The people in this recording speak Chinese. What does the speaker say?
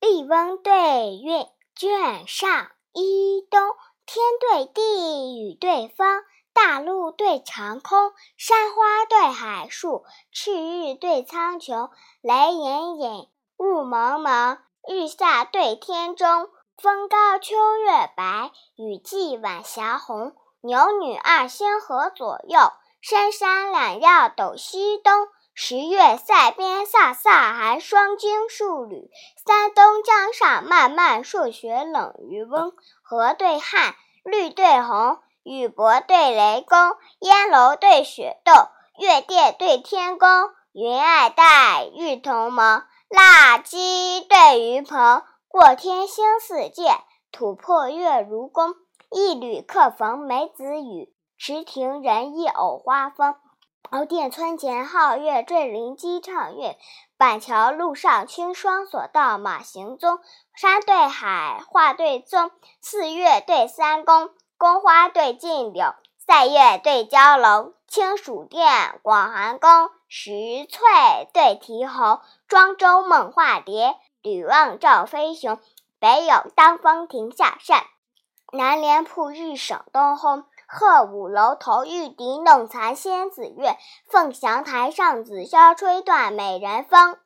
笠翁对韵，卷上一东。天对地，雨对风，大陆对长空，山花对海树，赤日对苍穹，雷隐隐，雾蒙蒙，日下对天中。风高秋月白，雨霁晚霞红。牛女二仙河左右，山山两曜斗西东。十月塞边飒飒寒霜惊戍旅，三冬江上漫漫朔雪冷渔翁。河对汉，绿对红，雨伯对雷公，烟楼对雪斗，月殿对天宫。云霭带，玉同蒙，蜡鸡对鱼鹏。过天星似箭，吐破月如弓。一缕客逢梅子雨，池亭人忆藕花风。茅店村前皓月坠林鸡唱月，板桥路上青霜锁道马行踪。山对海，画对宗，四月对三公，宫花对镜柳，塞月对蛟龙。清暑殿，广寒宫，石翠对题红。庄周梦化蝶，吕望照飞熊。北有当风亭下扇，南连铺日省东烘。鹤舞楼头玉笛弄残仙子月，凤翔台上紫箫吹断美人风。